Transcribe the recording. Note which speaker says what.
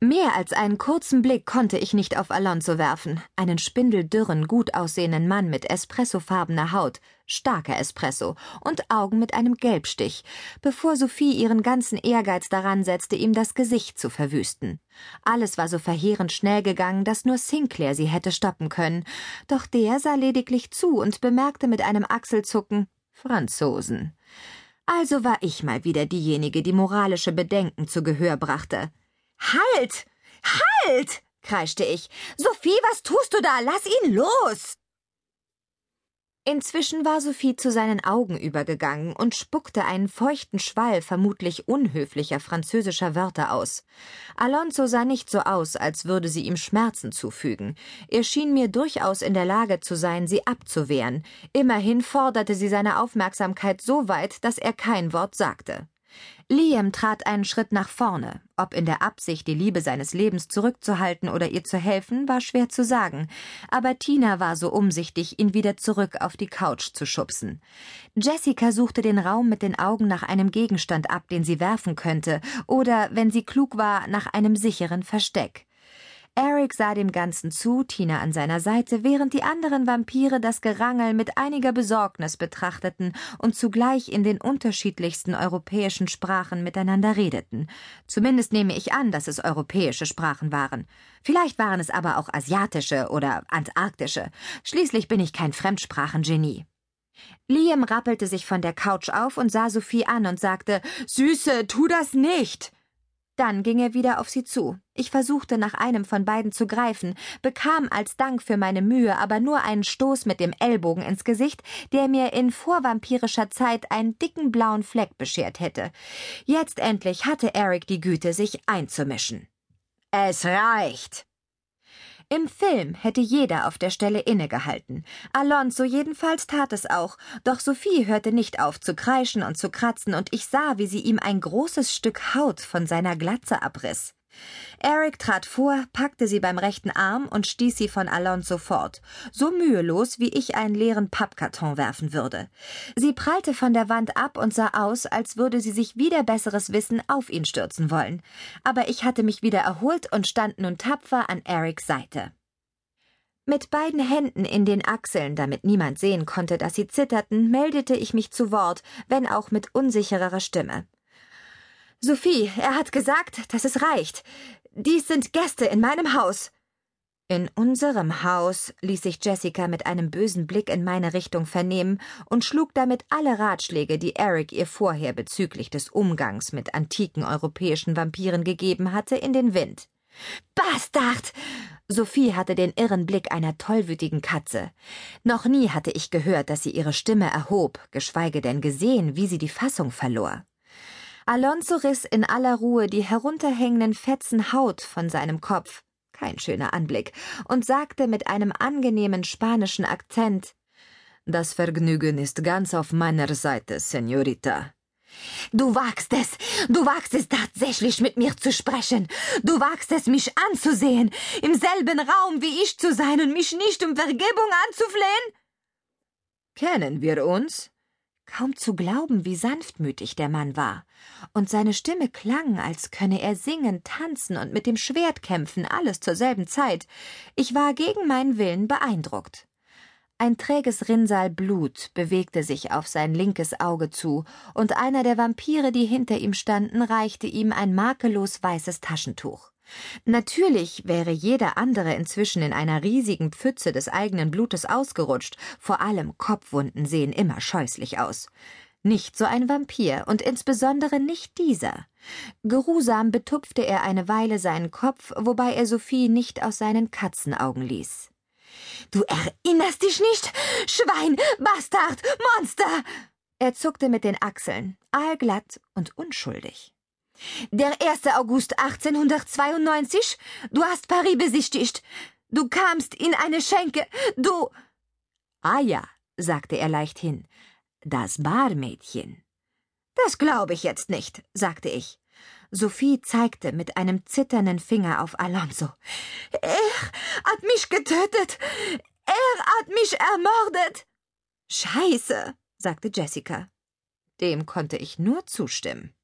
Speaker 1: Mehr als einen kurzen Blick konnte ich nicht auf Alonso werfen, einen spindeldürren, gut aussehenden Mann mit espressofarbener Haut, starker Espresso und Augen mit einem Gelbstich, bevor Sophie ihren ganzen Ehrgeiz daran setzte, ihm das Gesicht zu verwüsten. Alles war so verheerend schnell gegangen, dass nur Sinclair sie hätte stoppen können, doch der sah lediglich zu und bemerkte mit einem Achselzucken Franzosen. Also war ich mal wieder diejenige, die moralische Bedenken zu Gehör brachte.
Speaker 2: Halt! Halt! kreischte ich. Sophie, was tust du da? Lass ihn los!
Speaker 1: Inzwischen war Sophie zu seinen Augen übergegangen und spuckte einen feuchten Schwall vermutlich unhöflicher französischer Wörter aus. Alonso sah nicht so aus, als würde sie ihm Schmerzen zufügen. Er schien mir durchaus in der Lage zu sein, sie abzuwehren. Immerhin forderte sie seine Aufmerksamkeit so weit, dass er kein Wort sagte. Liam trat einen Schritt nach vorne. Ob in der Absicht, die Liebe seines Lebens zurückzuhalten oder ihr zu helfen, war schwer zu sagen. Aber Tina war so umsichtig, ihn wieder zurück auf die Couch zu schubsen. Jessica suchte den Raum mit den Augen nach einem Gegenstand ab, den sie werfen könnte, oder, wenn sie klug war, nach einem sicheren Versteck. Eric sah dem Ganzen zu, Tina an seiner Seite, während die anderen Vampire das Gerangel mit einiger Besorgnis betrachteten und zugleich in den unterschiedlichsten europäischen Sprachen miteinander redeten. Zumindest nehme ich an, dass es europäische Sprachen waren. Vielleicht waren es aber auch asiatische oder antarktische. Schließlich bin ich kein Fremdsprachengenie. Liam rappelte sich von der Couch auf und sah Sophie an und sagte Süße, tu das nicht. Dann ging er wieder auf sie zu. Ich versuchte nach einem von beiden zu greifen, bekam als Dank für meine Mühe aber nur einen Stoß mit dem Ellbogen ins Gesicht, der mir in vorvampirischer Zeit einen dicken blauen Fleck beschert hätte. Jetzt endlich hatte Eric die Güte, sich einzumischen.
Speaker 2: Es reicht,
Speaker 1: im Film hätte jeder auf der Stelle innegehalten. Alonso jedenfalls tat es auch, doch Sophie hörte nicht auf zu kreischen und zu kratzen, und ich sah, wie sie ihm ein großes Stück Haut von seiner Glatze abriss. Eric trat vor, packte sie beim rechten Arm und stieß sie von Alonso fort, so mühelos, wie ich einen leeren Pappkarton werfen würde. Sie prallte von der Wand ab und sah aus, als würde sie sich wieder besseres Wissen auf ihn stürzen wollen. Aber ich hatte mich wieder erholt und stand nun tapfer an Erics Seite. Mit beiden Händen in den Achseln, damit niemand sehen konnte, dass sie zitterten, meldete ich mich zu Wort, wenn auch mit unsichererer Stimme. Sophie, er hat gesagt, dass es reicht. Dies sind Gäste in meinem Haus. In unserem Haus, ließ sich Jessica mit einem bösen Blick in meine Richtung vernehmen und schlug damit alle Ratschläge, die Eric ihr vorher bezüglich des Umgangs mit antiken europäischen Vampiren gegeben hatte, in den Wind. Bastard! Sophie hatte den irren Blick einer tollwütigen Katze. Noch nie hatte ich gehört, dass sie ihre Stimme erhob, geschweige denn gesehen, wie sie die Fassung verlor. Alonso riss in aller Ruhe die herunterhängenden Fetzen Haut von seinem Kopf, kein schöner Anblick, und sagte mit einem angenehmen spanischen Akzent Das Vergnügen ist ganz auf meiner Seite, Senorita.
Speaker 2: Du wagst es, du wagst es tatsächlich mit mir zu sprechen, du wagst es, mich anzusehen, im selben Raum wie ich zu sein und mich nicht um Vergebung anzuflehen?
Speaker 1: Kennen wir uns? Kaum zu glauben, wie sanftmütig der Mann war. Und seine Stimme klang, als könne er singen, tanzen und mit dem Schwert kämpfen, alles zur selben Zeit. Ich war gegen meinen Willen beeindruckt. Ein träges Rinnsal Blut bewegte sich auf sein linkes Auge zu, und einer der Vampire, die hinter ihm standen, reichte ihm ein makellos weißes Taschentuch. Natürlich wäre jeder andere inzwischen in einer riesigen Pfütze des eigenen Blutes ausgerutscht, vor allem Kopfwunden sehen immer scheußlich aus. Nicht so ein Vampir, und insbesondere nicht dieser. Geruhsam betupfte er eine Weile seinen Kopf, wobei er Sophie nicht aus seinen Katzenaugen ließ.
Speaker 2: Du erinnerst dich nicht? Schwein, Bastard, Monster!
Speaker 1: Er zuckte mit den Achseln, aalglatt und unschuldig.
Speaker 2: Der 1. August 1892? Du hast Paris besichtigt. Du kamst in eine Schenke. Du.
Speaker 1: Ah ja, sagte er leichthin. Das Barmädchen.
Speaker 2: Das glaube ich jetzt nicht, sagte ich.
Speaker 1: Sophie zeigte mit einem zitternden Finger auf Alonso.
Speaker 2: Er hat mich getötet. Er hat mich ermordet.
Speaker 1: Scheiße, sagte Jessica. Dem konnte ich nur zustimmen.